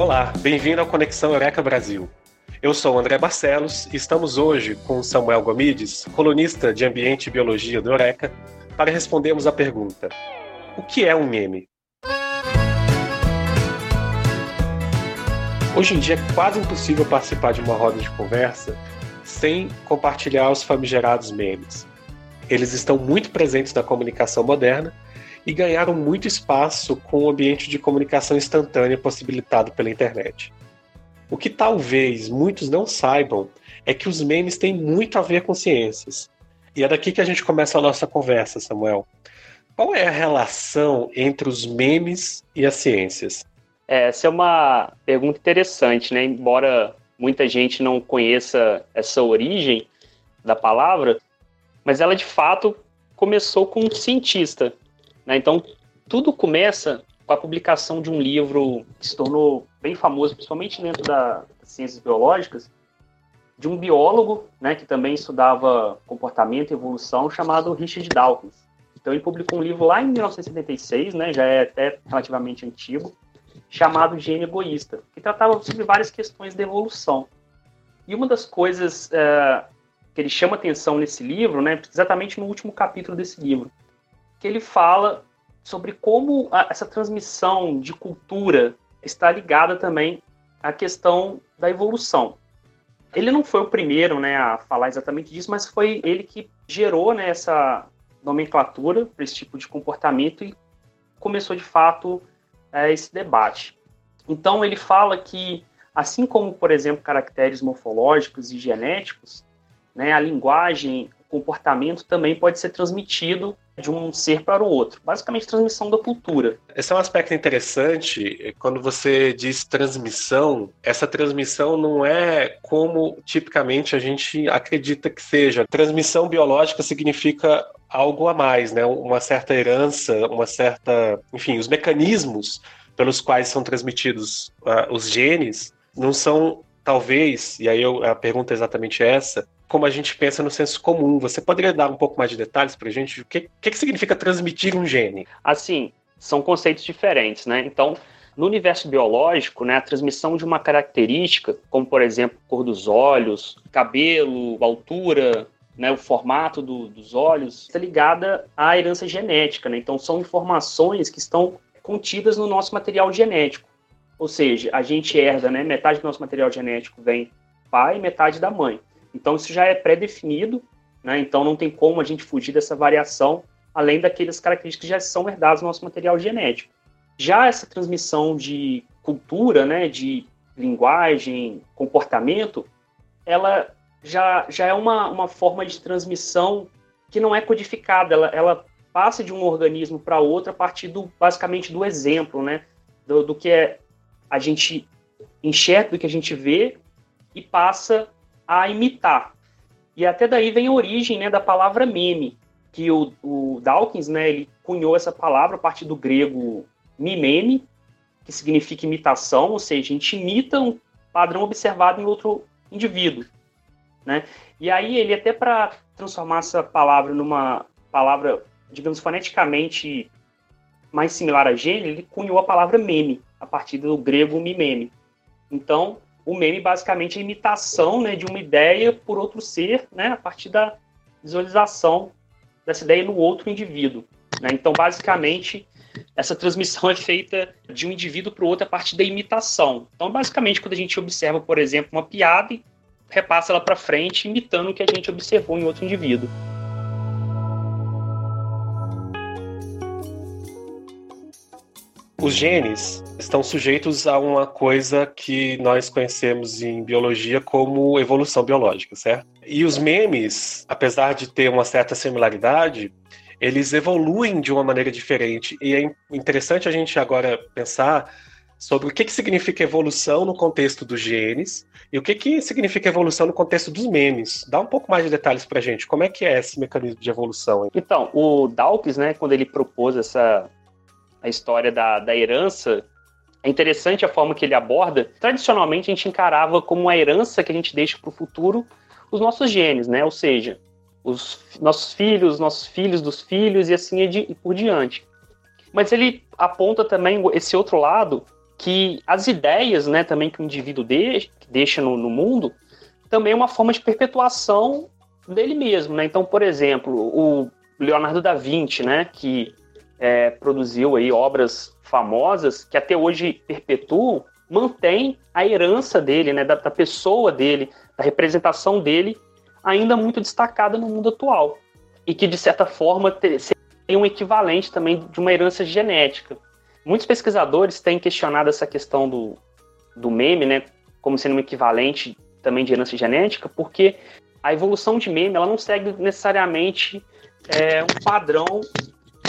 Olá, bem-vindo ao Conexão Eureka Brasil. Eu sou André Barcelos e estamos hoje com Samuel Gomides, colunista de Ambiente e Biologia do Eureka, para respondermos a pergunta: O que é um meme? Hoje em dia é quase impossível participar de uma roda de conversa sem compartilhar os famigerados memes. Eles estão muito presentes na comunicação moderna e ganharam muito espaço com o ambiente de comunicação instantânea possibilitado pela internet. O que talvez muitos não saibam é que os memes têm muito a ver com ciências. E é daqui que a gente começa a nossa conversa, Samuel. Qual é a relação entre os memes e as ciências? É, essa é uma pergunta interessante, né? Embora muita gente não conheça essa origem da palavra, mas ela de fato começou com um cientista. Né? Então, tudo começa com a publicação de um livro que se tornou bem famoso, principalmente dentro das ciências biológicas, de um biólogo né, que também estudava comportamento e evolução, chamado Richard Dawkins. Então, ele publicou um livro lá em 1976, né, já é até relativamente antigo, chamado Gênio Egoísta, que tratava sobre várias questões da evolução. E uma das coisas é, que ele chama atenção nesse livro, né, exatamente no último capítulo desse livro, que ele fala sobre como a, essa transmissão de cultura está ligada também à questão da evolução. Ele não foi o primeiro né, a falar exatamente disso, mas foi ele que gerou né, essa nomenclatura para esse tipo de comportamento e começou de fato é, esse debate. Então ele fala que, assim como, por exemplo, caracteres morfológicos e genéticos, né, a linguagem, comportamento também pode ser transmitido de um ser para o outro. Basicamente, transmissão da cultura. Esse é um aspecto interessante. Quando você diz transmissão, essa transmissão não é como tipicamente a gente acredita que seja. Transmissão biológica significa algo a mais, né? Uma certa herança, uma certa, enfim, os mecanismos pelos quais são transmitidos uh, os genes não são talvez, e aí eu, a pergunta é exatamente essa, como a gente pensa no senso comum. Você poderia dar um pouco mais de detalhes para a gente? O que, que, que significa transmitir um gene? Assim, são conceitos diferentes, né? Então, no universo biológico, né, a transmissão de uma característica, como por exemplo, cor dos olhos, cabelo, altura, né, o formato do, dos olhos, está ligada à herança genética. Né? Então, são informações que estão contidas no nosso material genético. Ou seja, a gente herda, né, metade do nosso material genético vem pai e metade da mãe. Então, isso já é pré-definido, né? então não tem como a gente fugir dessa variação, além daquelas características que já são herdadas no nosso material genético. Já essa transmissão de cultura, né, de linguagem, comportamento, ela já, já é uma, uma forma de transmissão que não é codificada, ela, ela passa de um organismo para outro a partir do, basicamente do exemplo, né? Do, do, que é a gente enxerga, do que a gente vê e passa a imitar. E até daí vem a origem né, da palavra meme, que o, o Dawkins né, ele cunhou essa palavra a partir do grego mimeme, que significa imitação, ou seja, a gente imita um padrão observado em outro indivíduo. Né? E aí ele até para transformar essa palavra numa palavra, digamos, foneticamente mais similar a gênero, ele cunhou a palavra meme, a partir do grego mimeme. Então, o meme basicamente é a imitação né, de uma ideia por outro ser, né, a partir da visualização dessa ideia no outro indivíduo. Né? Então, basicamente, essa transmissão é feita de um indivíduo para o outro a partir da imitação. Então, basicamente, quando a gente observa, por exemplo, uma piada repassa ela para frente, imitando o que a gente observou em outro indivíduo. Os genes estão sujeitos a uma coisa que nós conhecemos em biologia como evolução biológica, certo? E os memes, apesar de ter uma certa similaridade, eles evoluem de uma maneira diferente. E é interessante a gente agora pensar sobre o que, que significa evolução no contexto dos genes e o que, que significa evolução no contexto dos memes. Dá um pouco mais de detalhes para gente. Como é que é esse mecanismo de evolução? Então, o Dawkins, né, quando ele propôs essa a história da, da herança, é interessante a forma que ele aborda. Tradicionalmente, a gente encarava como uma herança que a gente deixa para o futuro os nossos genes, né? Ou seja, os nossos filhos, nossos filhos dos filhos e assim e por diante. Mas ele aponta também esse outro lado, que as ideias, né, também que o indivíduo de, deixa no, no, mundo, também é uma forma de perpetuação dele mesmo, né? Então, por exemplo, o Leonardo da Vinci, né, que é, produziu aí obras famosas que até hoje perpetuam, mantém a herança dele, né, da, da pessoa dele, da representação dele, ainda muito destacada no mundo atual e que de certa forma seria um equivalente também de uma herança genética. Muitos pesquisadores têm questionado essa questão do, do meme, né, como sendo um equivalente também de herança genética, porque a evolução de meme ela não segue necessariamente é, um padrão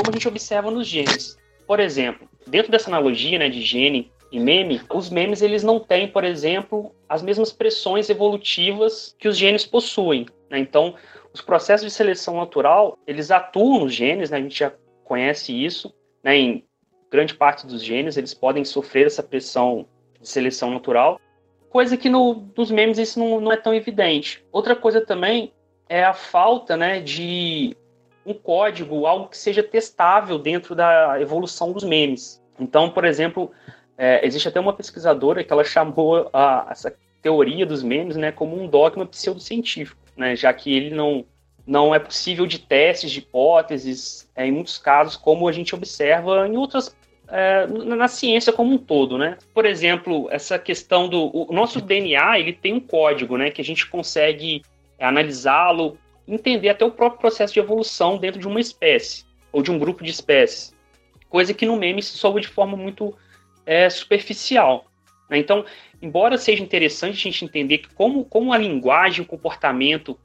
como a gente observa nos genes. Por exemplo, dentro dessa analogia né, de gene e meme, os memes eles não têm, por exemplo, as mesmas pressões evolutivas que os genes possuem. Né? Então, os processos de seleção natural eles atuam nos genes, né? a gente já conhece isso, né? em grande parte dos genes, eles podem sofrer essa pressão de seleção natural, coisa que no, nos memes isso não, não é tão evidente. Outra coisa também é a falta né, de um código, algo que seja testável dentro da evolução dos memes. Então, por exemplo, é, existe até uma pesquisadora que ela chamou a, essa teoria dos memes né, como um dogma pseudocientífico, né, já que ele não, não é possível de testes, de hipóteses, é, em muitos casos, como a gente observa em outras é, na ciência como um todo, né? Por exemplo, essa questão do o nosso DNA, ele tem um código, né, que a gente consegue analisá-lo, entender até o próprio processo de evolução dentro de uma espécie ou de um grupo de espécies, coisa que no meme se soube de forma muito é, superficial. Né? Então, embora seja interessante a gente entender que como, como a linguagem, o comportamento,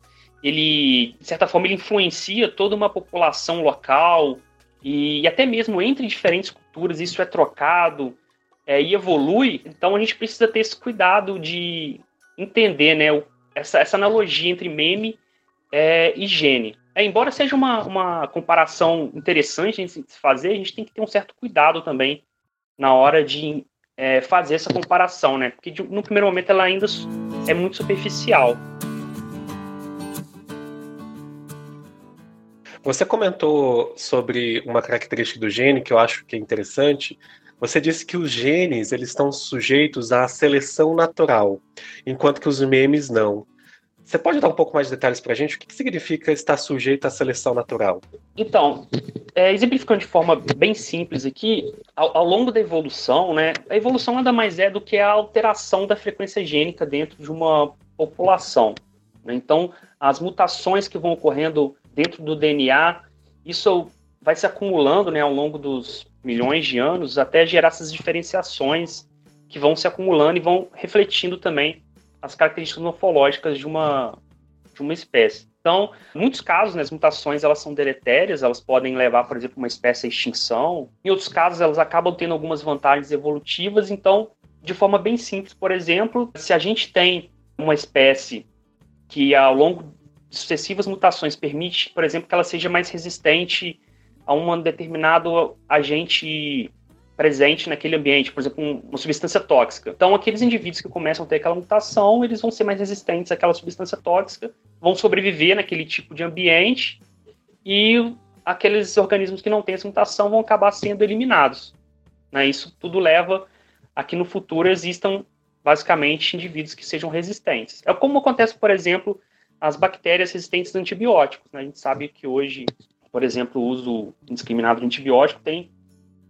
ele de certa forma ele influencia toda uma população local e, e até mesmo entre diferentes culturas isso é trocado é, e evolui, então a gente precisa ter esse cuidado de entender né, essa, essa analogia entre meme é, e gene. É, embora seja uma, uma comparação interessante a gente fazer, a gente tem que ter um certo cuidado também na hora de é, fazer essa comparação, né? Porque de, no primeiro momento ela ainda é muito superficial. Você comentou sobre uma característica do gene que eu acho que é interessante. Você disse que os genes eles estão sujeitos à seleção natural, enquanto que os memes não. Você pode dar um pouco mais de detalhes para a gente? O que significa estar sujeito à seleção natural? Então, é, exemplificando de forma bem simples aqui, ao, ao, longo da evolução, né, a evolução nada mais é do que a alteração da frequência gênica dentro de uma população. Né? Então, as mutações que vão ocorrendo dentro do DNA, isso vai se acumulando né, ao longo dos milhões de anos até gerar essas diferenciações que vão se acumulando e vão refletindo também as características morfológicas de uma, de uma espécie. Então, em muitos casos, né, as mutações elas são deletérias, elas podem levar, por exemplo, uma espécie à extinção. Em outros casos, elas acabam tendo algumas vantagens evolutivas. Então, de forma bem simples, por exemplo, se a gente tem uma espécie que ao longo sucessivas mutações permite, por exemplo, que ela seja mais resistente a um determinado agente presente naquele ambiente, por exemplo, uma substância tóxica. Então, aqueles indivíduos que começam a ter aquela mutação, eles vão ser mais resistentes àquela substância tóxica, vão sobreviver naquele tipo de ambiente e aqueles organismos que não têm essa mutação vão acabar sendo eliminados. Né? Isso tudo leva a que no futuro existam basicamente indivíduos que sejam resistentes. É como acontece, por exemplo, as bactérias resistentes a antibióticos. Né? A gente sabe que hoje, por exemplo, o uso indiscriminado de antibiótico tem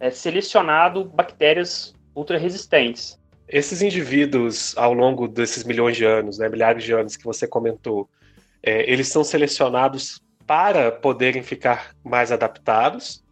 é, selecionado bactérias ultra resistentes. Esses indivíduos, ao longo desses milhões de anos, né, milhares de anos que você comentou, é, eles são selecionados para poderem ficar mais adaptados?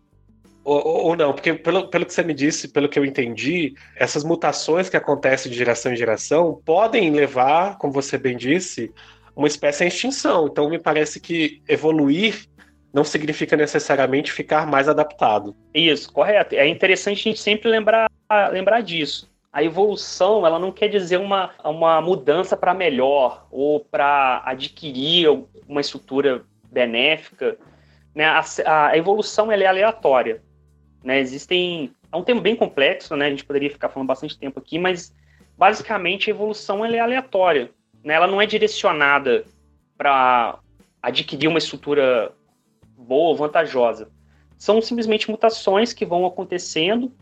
Ou, ou, não? Porque, pelo, pelo que você me disse, pelo que eu entendi, essas mutações que acontecem de geração em geração podem levar, como você bem disse, uma espécie em extinção. Então, me parece que evoluir não significa necessariamente ficar mais adaptado. Isso, correto. É interessante a gente sempre lembrar, lembrar disso. A evolução, ela não quer dizer uma, uma mudança para melhor ou para adquirir uma estrutura benéfica. Né? A, a evolução ela é aleatória. Né? Existem. É um tema bem complexo, né? A gente poderia ficar falando bastante tempo aqui, mas basicamente a evolução ela é aleatória né, ela não é direcionada para adquirir uma estrutura boa, vantajosa. São simplesmente mutações que vão acontecendo.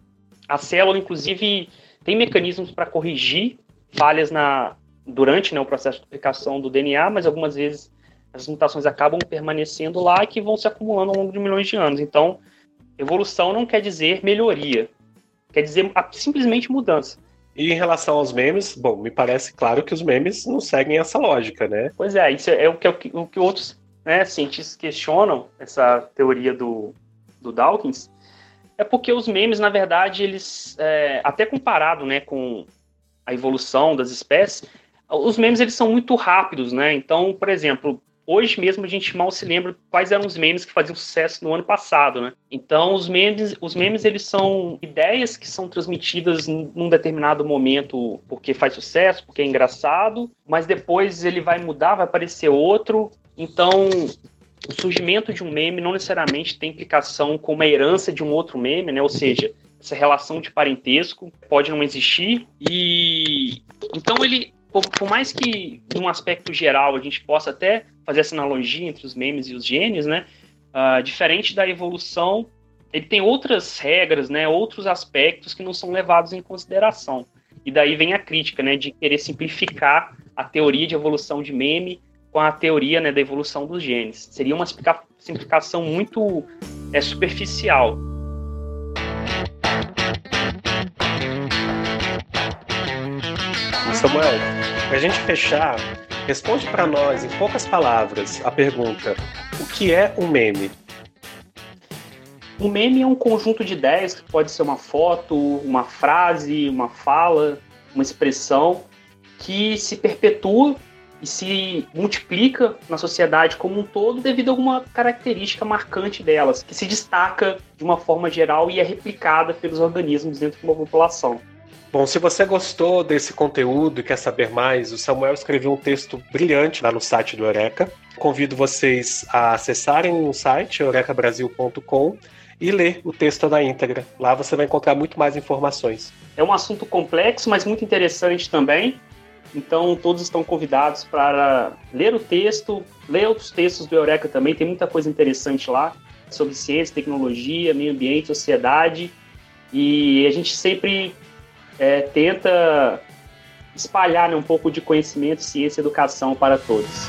A célula, inclusive, tem mecanismos para corrigir falhas na, durante né, o processo de duplicação do DNA, mas algumas vezes as mutações acabam permanecendo lá e que vão se acumulando ao longo de milhões de anos. Então, evolução não quer dizer melhoria, quer dizer simplesmente mudança. E em relação aos memes, bom, me parece claro que os memes não seguem essa lógica, né? Pois é, isso é o que, o que outros né, cientistas questionam, essa teoria do, do Dawkins, é porque os memes, na verdade, eles, é, até comparado né, com a evolução das espécies, os memes eles são muito rápidos, né? Então, por exemplo, hoje mesmo a gente mal se lembra quais eram os memes que faziam sucesso no ano passado, né? Então, os memes, os memes eles são ideias que são transmitidas num determinado momento porque faz sucesso, porque é engraçado, mas depois ele vai mudar, vai aparecer outro. Então, o surgimento de um meme não necessariamente tem implicação com uma herança de um outro meme, né? Ou seja, essa relação de parentesco pode não existir e então ele por, por, mais que, num aspecto geral, a gente possa até fazer essa analogia entre os memes e os genes, né? Uh, diferente da evolução, ele tem outras regras, né? Outros aspectos que não são levados em consideração. E daí vem a crítica, né? De querer simplificar a teoria de evolução de meme com a teoria né, da evolução dos genes. Seria uma simplificação muito é, superficial. Para a gente fechar, responde para nós, em poucas palavras, a pergunta: o que é um meme? Um meme é um conjunto de ideias que pode ser uma foto, uma frase, uma fala, uma expressão que se perpetua e se multiplica na sociedade como um todo devido a alguma característica marcante delas, que se destaca de uma forma geral e é replicada pelos organismos dentro de uma população. Bom, se você gostou desse conteúdo e quer saber mais, o Samuel escreveu um texto brilhante lá no site do Eureka. Convido vocês a acessarem o site eurekabrasil.com e ler o texto na íntegra. Lá você vai encontrar muito mais informações. É um assunto complexo, mas muito interessante também. Então, todos estão convidados para ler o texto, ler outros textos do Eureka também, tem muita coisa interessante lá sobre ciência, tecnologia, meio ambiente, sociedade. E a gente sempre é, tenta espalhar né, um pouco de conhecimento, ciência e educação para todos.